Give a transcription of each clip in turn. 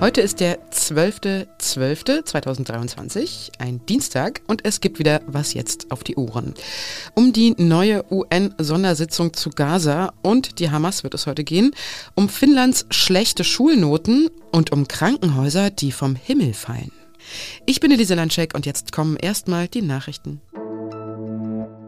Heute ist der 12.12.2023, ein Dienstag, und es gibt wieder was jetzt auf die Ohren. Um die neue UN-Sondersitzung zu Gaza und die Hamas wird es heute gehen, um Finnlands schlechte Schulnoten und um Krankenhäuser, die vom Himmel fallen. Ich bin Elise Landschek und jetzt kommen erstmal die Nachrichten.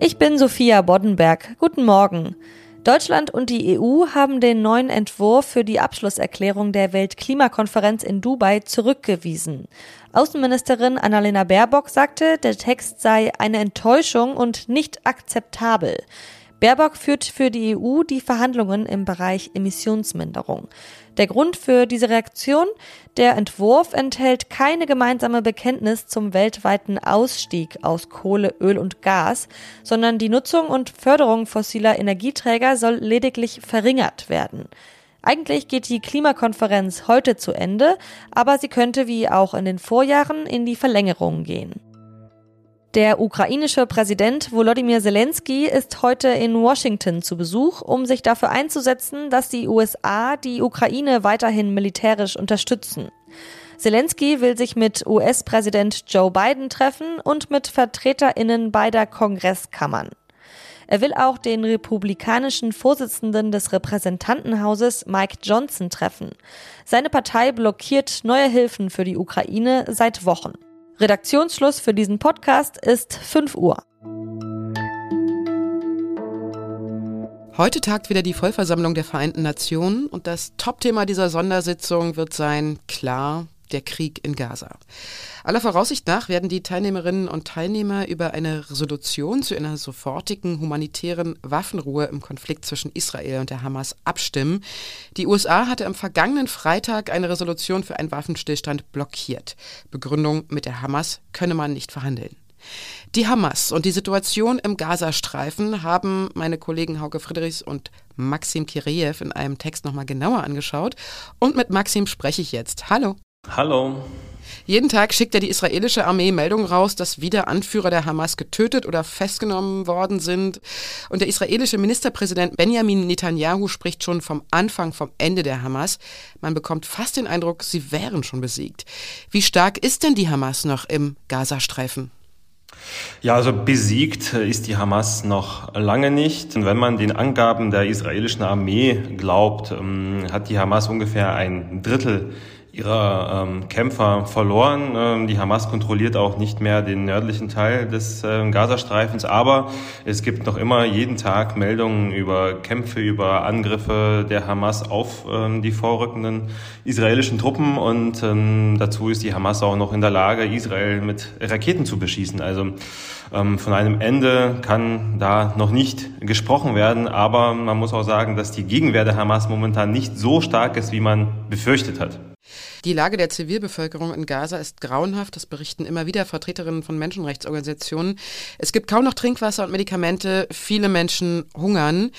Ich bin Sophia Boddenberg. Guten Morgen. Deutschland und die EU haben den neuen Entwurf für die Abschlusserklärung der Weltklimakonferenz in Dubai zurückgewiesen. Außenministerin Annalena Baerbock sagte, der Text sei eine Enttäuschung und nicht akzeptabel. Baerbock führt für die EU die Verhandlungen im Bereich Emissionsminderung. Der Grund für diese Reaktion? Der Entwurf enthält keine gemeinsame Bekenntnis zum weltweiten Ausstieg aus Kohle, Öl und Gas, sondern die Nutzung und Förderung fossiler Energieträger soll lediglich verringert werden. Eigentlich geht die Klimakonferenz heute zu Ende, aber sie könnte wie auch in den Vorjahren in die Verlängerung gehen. Der ukrainische Präsident Volodymyr Zelensky ist heute in Washington zu Besuch, um sich dafür einzusetzen, dass die USA die Ukraine weiterhin militärisch unterstützen. Zelensky will sich mit US-Präsident Joe Biden treffen und mit Vertreterinnen beider Kongresskammern. Er will auch den republikanischen Vorsitzenden des Repräsentantenhauses Mike Johnson treffen. Seine Partei blockiert neue Hilfen für die Ukraine seit Wochen. Redaktionsschluss für diesen Podcast ist 5 Uhr. Heute tagt wieder die Vollversammlung der Vereinten Nationen und das Topthema dieser Sondersitzung wird sein, klar, der Krieg in Gaza. Aller Voraussicht nach werden die Teilnehmerinnen und Teilnehmer über eine Resolution zu einer sofortigen humanitären Waffenruhe im Konflikt zwischen Israel und der Hamas abstimmen. Die USA hatte am vergangenen Freitag eine Resolution für einen Waffenstillstand blockiert. Begründung mit der Hamas könne man nicht verhandeln. Die Hamas und die Situation im Gazastreifen haben meine Kollegen Hauke Friedrichs und Maxim Kireev in einem Text nochmal genauer angeschaut. Und mit Maxim spreche ich jetzt. Hallo. Hallo. Jeden Tag schickt ja die israelische Armee Meldungen raus, dass wieder Anführer der Hamas getötet oder festgenommen worden sind. Und der israelische Ministerpräsident Benjamin Netanyahu spricht schon vom Anfang, vom Ende der Hamas. Man bekommt fast den Eindruck, sie wären schon besiegt. Wie stark ist denn die Hamas noch im Gazastreifen? Ja, also besiegt ist die Hamas noch lange nicht. Und wenn man den Angaben der israelischen Armee glaubt, ähm, hat die Hamas ungefähr ein Drittel ihrer ähm, Kämpfer verloren. Ähm, die Hamas kontrolliert auch nicht mehr den nördlichen Teil des äh, Gazastreifens, aber es gibt noch immer jeden Tag Meldungen über Kämpfe, über Angriffe der Hamas auf ähm, die vorrückenden israelischen Truppen und ähm, dazu ist die Hamas auch noch in der Lage, Israel mit Raketen zu beschießen. Also ähm, von einem Ende kann da noch nicht gesprochen werden, aber man muss auch sagen, dass die Gegenwehr der Hamas momentan nicht so stark ist, wie man befürchtet hat. Die Lage der Zivilbevölkerung in Gaza ist grauenhaft. Das berichten immer wieder Vertreterinnen von Menschenrechtsorganisationen. Es gibt kaum noch Trinkwasser und Medikamente. Viele Menschen hungern.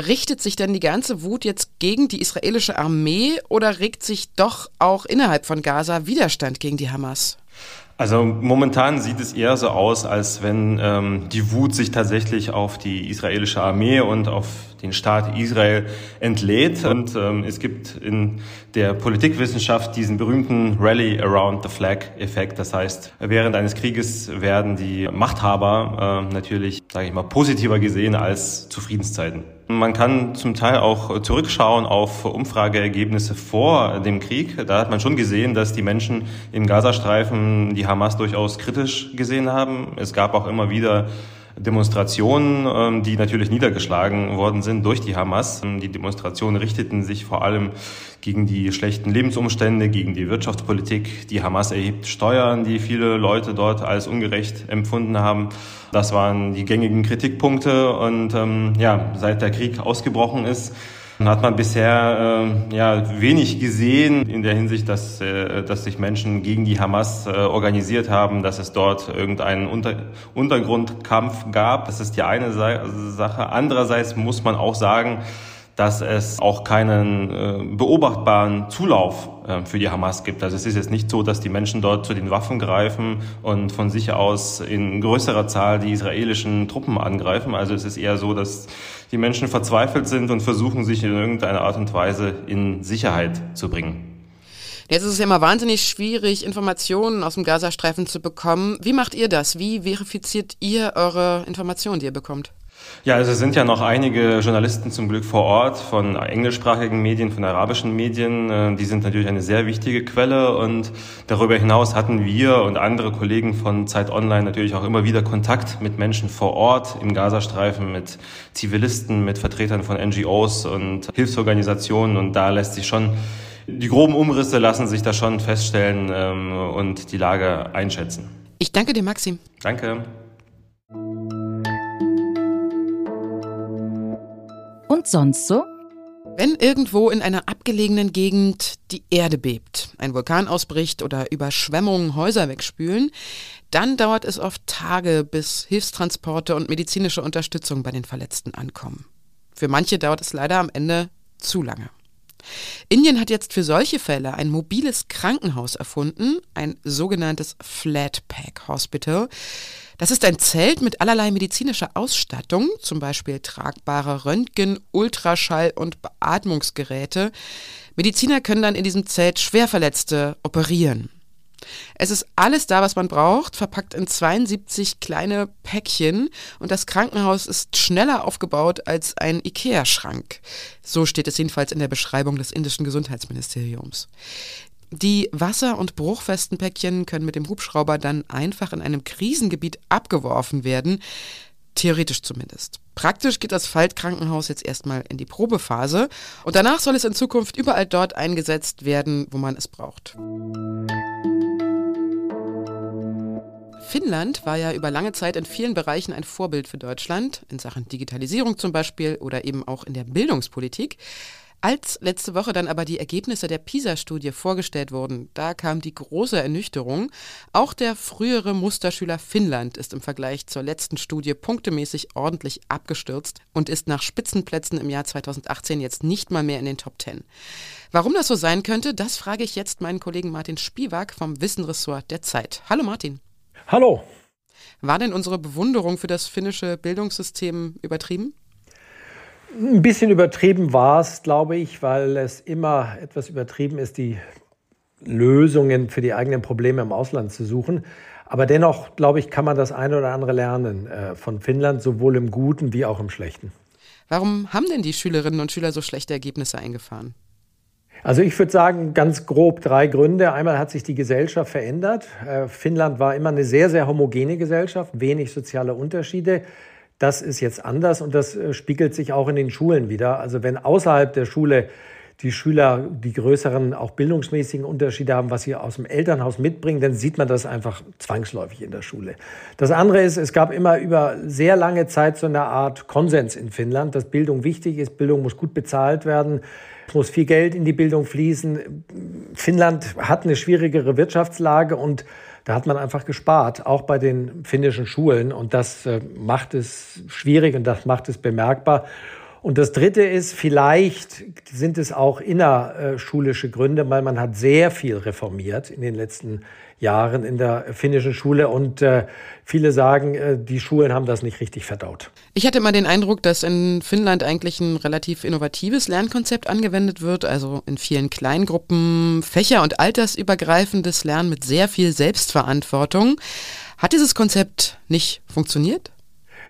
Richtet sich denn die ganze Wut jetzt gegen die israelische Armee oder regt sich doch auch innerhalb von Gaza Widerstand gegen die Hamas? Also momentan sieht es eher so aus, als wenn ähm, die Wut sich tatsächlich auf die israelische Armee und auf den Staat Israel entlädt. Und ähm, es gibt in der Politikwissenschaft diesen berühmten Rally Around the Flag-Effekt. Das heißt, während eines Krieges werden die Machthaber äh, natürlich, sage ich mal, positiver gesehen als zu Friedenszeiten. Man kann zum Teil auch zurückschauen auf Umfrageergebnisse vor dem Krieg. Da hat man schon gesehen, dass die Menschen im Gazastreifen die Hamas durchaus kritisch gesehen haben. Es gab auch immer wieder Demonstrationen, ähm, die natürlich niedergeschlagen worden sind durch die Hamas. Die Demonstrationen richteten sich vor allem gegen die schlechten Lebensumstände, gegen die Wirtschaftspolitik. Die Hamas erhebt Steuern, die viele Leute dort als ungerecht empfunden haben. Das waren die gängigen Kritikpunkte. Und ähm, ja, seit der Krieg ausgebrochen ist, hat man bisher äh, ja wenig gesehen in der Hinsicht, dass, äh, dass sich Menschen gegen die Hamas äh, organisiert haben, dass es dort irgendeinen Unter Untergrundkampf gab. Das ist die eine Sache. Andererseits muss man auch sagen, dass es auch keinen äh, beobachtbaren Zulauf äh, für die Hamas gibt. Also es ist jetzt nicht so, dass die Menschen dort zu den Waffen greifen und von sich aus in größerer Zahl die israelischen Truppen angreifen. Also es ist eher so, dass die Menschen verzweifelt sind und versuchen, sich in irgendeiner Art und Weise in Sicherheit zu bringen. Jetzt ist es ja immer wahnsinnig schwierig, Informationen aus dem Gazastreifen zu bekommen. Wie macht ihr das? Wie verifiziert ihr eure Informationen, die ihr bekommt? Ja, also es sind ja noch einige Journalisten zum Glück vor Ort von englischsprachigen Medien, von arabischen Medien. Äh, die sind natürlich eine sehr wichtige Quelle und darüber hinaus hatten wir und andere Kollegen von Zeit Online natürlich auch immer wieder Kontakt mit Menschen vor Ort im Gazastreifen, mit Zivilisten, mit Vertretern von NGOs und Hilfsorganisationen und da lässt sich schon die groben Umrisse lassen sich da schon feststellen ähm, und die Lage einschätzen. Ich danke dir, Maxim. Danke. Und sonst so? Wenn irgendwo in einer abgelegenen Gegend die Erde bebt, ein Vulkan ausbricht oder Überschwemmungen Häuser wegspülen, dann dauert es oft Tage, bis Hilfstransporte und medizinische Unterstützung bei den Verletzten ankommen. Für manche dauert es leider am Ende zu lange. Indien hat jetzt für solche Fälle ein mobiles Krankenhaus erfunden, ein sogenanntes Flatpack Hospital. Das ist ein Zelt mit allerlei medizinischer Ausstattung, zum Beispiel tragbare Röntgen, Ultraschall und Beatmungsgeräte. Mediziner können dann in diesem Zelt Schwerverletzte operieren. Es ist alles da, was man braucht, verpackt in 72 kleine Päckchen und das Krankenhaus ist schneller aufgebaut als ein Ikea-Schrank. So steht es jedenfalls in der Beschreibung des indischen Gesundheitsministeriums. Die wasser- und bruchfesten Päckchen können mit dem Hubschrauber dann einfach in einem Krisengebiet abgeworfen werden. Theoretisch zumindest. Praktisch geht das Faltkrankenhaus jetzt erstmal in die Probephase und danach soll es in Zukunft überall dort eingesetzt werden, wo man es braucht. Finnland war ja über lange Zeit in vielen Bereichen ein Vorbild für Deutschland, in Sachen Digitalisierung zum Beispiel oder eben auch in der Bildungspolitik. Als letzte Woche dann aber die Ergebnisse der PISA-Studie vorgestellt wurden, da kam die große Ernüchterung. Auch der frühere Musterschüler Finnland ist im Vergleich zur letzten Studie punktemäßig ordentlich abgestürzt und ist nach Spitzenplätzen im Jahr 2018 jetzt nicht mal mehr in den Top 10. Warum das so sein könnte, das frage ich jetzt meinen Kollegen Martin Spiewak vom Wissenressort der Zeit. Hallo Martin. Hallo. War denn unsere Bewunderung für das finnische Bildungssystem übertrieben? Ein bisschen übertrieben war es, glaube ich, weil es immer etwas übertrieben ist, die Lösungen für die eigenen Probleme im Ausland zu suchen. Aber dennoch, glaube ich, kann man das eine oder andere lernen äh, von Finnland, sowohl im Guten wie auch im Schlechten. Warum haben denn die Schülerinnen und Schüler so schlechte Ergebnisse eingefahren? Also ich würde sagen, ganz grob drei Gründe. Einmal hat sich die Gesellschaft verändert. Äh, Finnland war immer eine sehr, sehr homogene Gesellschaft, wenig soziale Unterschiede. Das ist jetzt anders und das äh, spiegelt sich auch in den Schulen wieder. Also wenn außerhalb der Schule die Schüler die größeren, auch bildungsmäßigen Unterschiede haben, was sie aus dem Elternhaus mitbringen, dann sieht man das einfach zwangsläufig in der Schule. Das andere ist, es gab immer über sehr lange Zeit so eine Art Konsens in Finnland, dass Bildung wichtig ist, Bildung muss gut bezahlt werden. Muss viel Geld in die Bildung fließen. Finnland hat eine schwierigere Wirtschaftslage und da hat man einfach gespart, auch bei den finnischen Schulen. Und das äh, macht es schwierig und das macht es bemerkbar. Und das Dritte ist, vielleicht sind es auch innerschulische Gründe, weil man hat sehr viel reformiert in den letzten Jahren in der finnischen Schule und äh, viele sagen, äh, die Schulen haben das nicht richtig verdaut. Ich hatte immer den Eindruck, dass in Finnland eigentlich ein relativ innovatives Lernkonzept angewendet wird, also in vielen Kleingruppen, fächer- und altersübergreifendes Lernen mit sehr viel Selbstverantwortung. Hat dieses Konzept nicht funktioniert?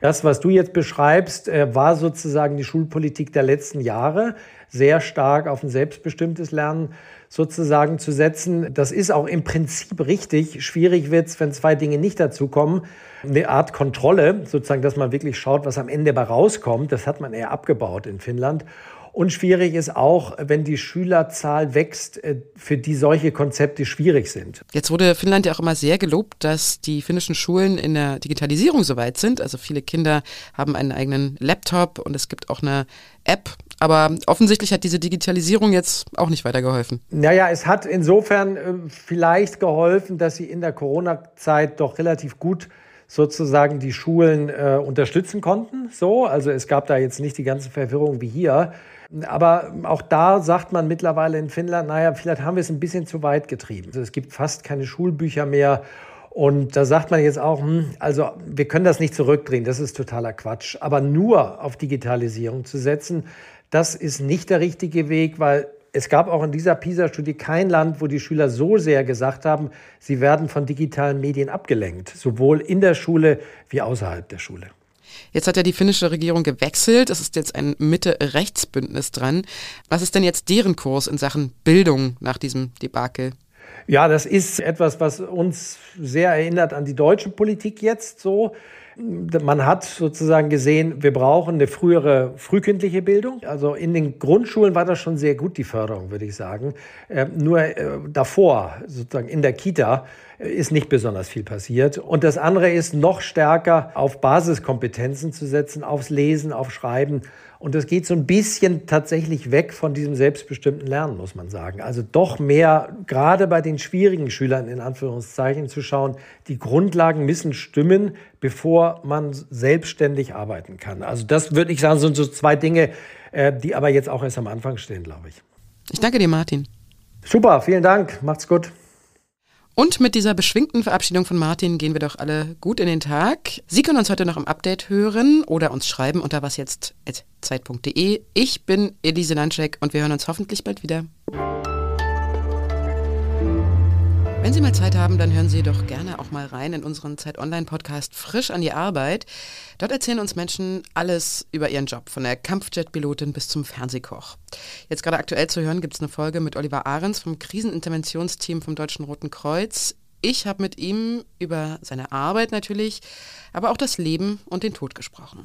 Das, was du jetzt beschreibst, äh, war sozusagen die Schulpolitik der letzten Jahre, sehr stark auf ein selbstbestimmtes Lernen sozusagen zu setzen. Das ist auch im Prinzip richtig. Schwierig wird es, wenn zwei Dinge nicht dazukommen. Eine Art Kontrolle, sozusagen, dass man wirklich schaut, was am Ende dabei rauskommt. Das hat man eher abgebaut in Finnland. Und schwierig ist auch, wenn die Schülerzahl wächst, äh, für die solche Konzepte schwierig sind. Jetzt wurde Finnland ja auch immer sehr gelobt, dass die finnischen Schulen in der Digitalisierung soweit sind. Also viele Kinder haben einen eigenen Laptop und es gibt auch eine App. Aber offensichtlich hat diese Digitalisierung jetzt auch nicht weitergeholfen. Naja, es hat insofern äh, vielleicht geholfen, dass sie in der Corona-Zeit doch relativ gut sozusagen die Schulen äh, unterstützen konnten. So, also es gab da jetzt nicht die ganze Verwirrung wie hier. Aber auch da sagt man mittlerweile in Finnland, naja, vielleicht haben wir es ein bisschen zu weit getrieben. Also es gibt fast keine Schulbücher mehr. Und da sagt man jetzt auch, hm, also wir können das nicht zurückdrehen, das ist totaler Quatsch. Aber nur auf Digitalisierung zu setzen, das ist nicht der richtige Weg, weil es gab auch in dieser PISA-Studie kein Land, wo die Schüler so sehr gesagt haben, sie werden von digitalen Medien abgelenkt, sowohl in der Schule wie außerhalb der Schule. Jetzt hat ja die finnische Regierung gewechselt. Es ist jetzt ein Mitte-Rechtsbündnis dran. Was ist denn jetzt deren Kurs in Sachen Bildung nach diesem Debakel? Ja, das ist etwas, was uns sehr erinnert an die deutsche Politik jetzt so. Man hat sozusagen gesehen, wir brauchen eine frühere frühkindliche Bildung. Also in den Grundschulen war das schon sehr gut, die Förderung, würde ich sagen. Äh, nur äh, davor, sozusagen in der Kita, ist nicht besonders viel passiert. Und das andere ist, noch stärker auf Basiskompetenzen zu setzen, aufs Lesen, auf Schreiben und das geht so ein bisschen tatsächlich weg von diesem selbstbestimmten Lernen, muss man sagen. Also doch mehr, gerade bei den schwierigen Schülern in Anführungszeichen, zu schauen, die Grundlagen müssen stimmen, bevor man selbstständig arbeiten kann. Also das würde ich sagen, sind so zwei Dinge, äh, die aber jetzt auch erst am Anfang stehen, glaube ich. Ich danke dir, Martin. Super, vielen Dank. Macht's gut. Und mit dieser beschwingten Verabschiedung von Martin gehen wir doch alle gut in den Tag. Sie können uns heute noch im Update hören oder uns schreiben unter wasjetzt.zeit.de. Ich bin Elise Landschek und wir hören uns hoffentlich bald wieder. Wenn Sie mal Zeit haben, dann hören Sie doch gerne auch mal rein in unseren Zeit Online Podcast Frisch an die Arbeit. Dort erzählen uns Menschen alles über ihren Job, von der Kampfjet-Pilotin bis zum Fernsehkoch. Jetzt gerade aktuell zu hören gibt es eine Folge mit Oliver Ahrens vom Kriseninterventionsteam vom Deutschen Roten Kreuz. Ich habe mit ihm über seine Arbeit natürlich, aber auch das Leben und den Tod gesprochen.